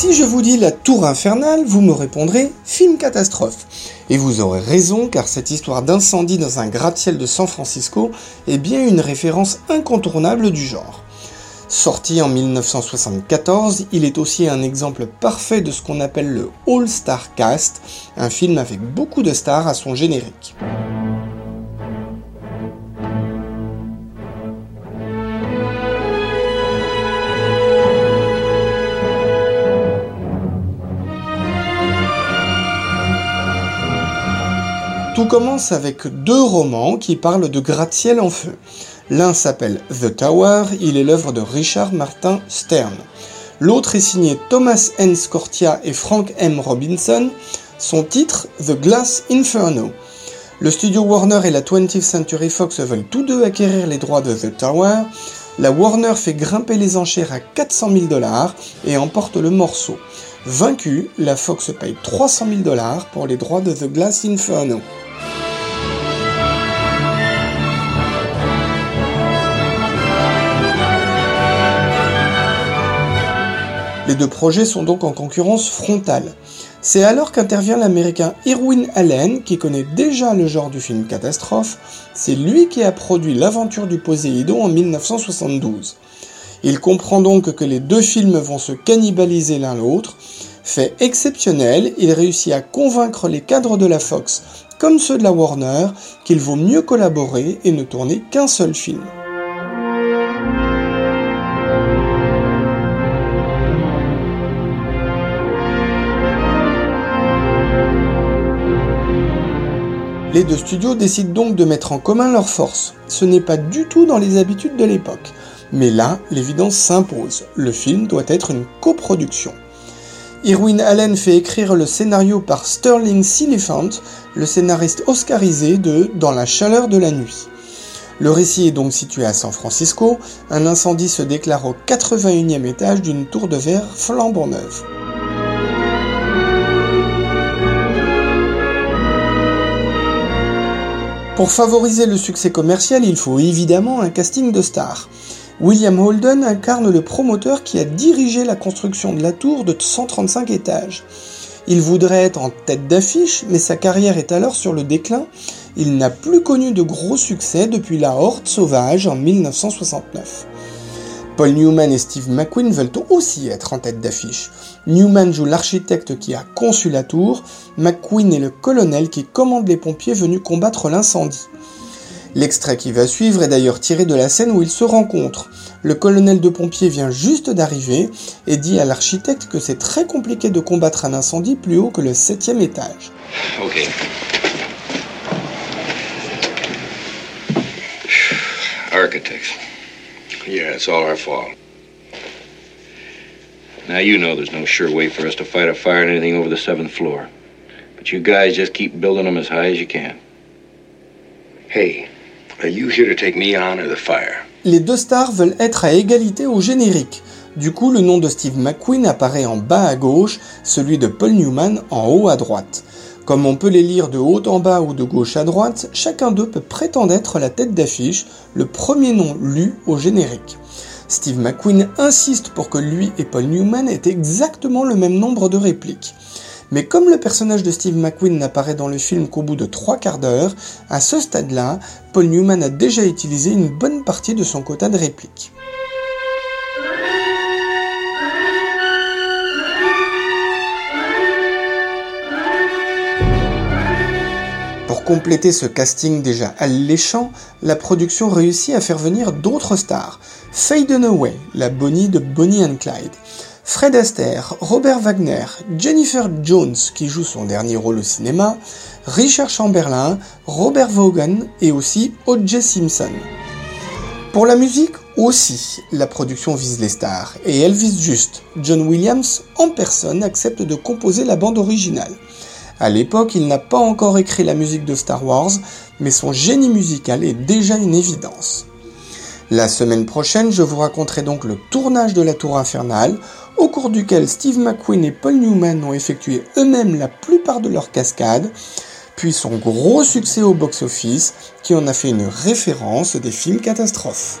Si je vous dis la tour infernale, vous me répondrez film catastrophe. Et vous aurez raison car cette histoire d'incendie dans un gratte-ciel de San Francisco est bien une référence incontournable du genre. Sorti en 1974, il est aussi un exemple parfait de ce qu'on appelle le All-Star Cast, un film avec beaucoup de stars à son générique. Tout commence avec deux romans qui parlent de gratte-ciel en feu. L'un s'appelle The Tower, il est l'œuvre de Richard Martin Stern. L'autre est signé Thomas N. Scortia et Frank M. Robinson. Son titre, The Glass Inferno. Le studio Warner et la 20th Century Fox veulent tous deux acquérir les droits de The Tower. La Warner fait grimper les enchères à 400 000 dollars et emporte le morceau. Vaincu, la Fox paye 300 000 dollars pour les droits de The Glass Inferno. Les deux projets sont donc en concurrence frontale. C'est alors qu'intervient l'américain Irwin Allen, qui connaît déjà le genre du film catastrophe. C'est lui qui a produit L'aventure du Poséidon en 1972. Il comprend donc que les deux films vont se cannibaliser l'un l'autre. Fait exceptionnel, il réussit à convaincre les cadres de la Fox, comme ceux de la Warner, qu'il vaut mieux collaborer et ne tourner qu'un seul film. Les deux studios décident donc de mettre en commun leurs forces. Ce n'est pas du tout dans les habitudes de l'époque. Mais là, l'évidence s'impose. Le film doit être une coproduction. Irwin Allen fait écrire le scénario par Sterling Siliphant, le scénariste oscarisé de Dans la chaleur de la nuit. Le récit est donc situé à San Francisco. Un incendie se déclare au 81e étage d'une tour de verre flambant neuve. Pour favoriser le succès commercial, il faut évidemment un casting de stars. William Holden incarne le promoteur qui a dirigé la construction de la tour de 135 étages. Il voudrait être en tête d'affiche, mais sa carrière est alors sur le déclin. Il n'a plus connu de gros succès depuis La Horde sauvage en 1969. Paul Newman et Steve McQueen veulent aussi être en tête d'affiche. Newman joue l'architecte qui a conçu la tour, McQueen est le colonel qui commande les pompiers venus combattre l'incendie. L'extrait qui va suivre est d'ailleurs tiré de la scène où ils se rencontrent. Le colonel de pompiers vient juste d'arriver et dit à l'architecte que c'est très compliqué de combattre un incendie plus haut que le septième étage. Architects. Yeah, it's all our fault. Now you know there's no sure way for us to fight a fire in anything over the seventh floor. But you guys just keep building them as high as you can. Hey, are you here to take me on or the fire? Les deux stars veulent être à égalité au générique. Du coup, le nom de Steve McQueen apparaît en bas à gauche, celui de Paul Newman en haut à droite. Comme on peut les lire de haut en bas ou de gauche à droite, chacun d'eux peut prétendre être la tête d'affiche, le premier nom lu au générique. Steve McQueen insiste pour que lui et Paul Newman aient exactement le même nombre de répliques. Mais comme le personnage de Steve McQueen n'apparaît dans le film qu'au bout de trois quarts d'heure, à ce stade-là, Paul Newman a déjà utilisé une bonne partie de son quota de répliques. Pour compléter ce casting déjà alléchant, la production réussit à faire venir d'autres stars. Faye Dunaway, la Bonnie de Bonnie and Clyde, Fred Astaire, Robert Wagner, Jennifer Jones qui joue son dernier rôle au cinéma, Richard Chamberlain, Robert Vaughan et aussi O.J. Simpson. Pour la musique aussi, la production vise les stars et elle vise juste. John Williams en personne accepte de composer la bande originale. À l'époque, il n'a pas encore écrit la musique de Star Wars, mais son génie musical est déjà une évidence. La semaine prochaine, je vous raconterai donc le tournage de la Tour Infernale, au cours duquel Steve McQueen et Paul Newman ont effectué eux-mêmes la plupart de leurs cascades, puis son gros succès au box-office, qui en a fait une référence des films catastrophes.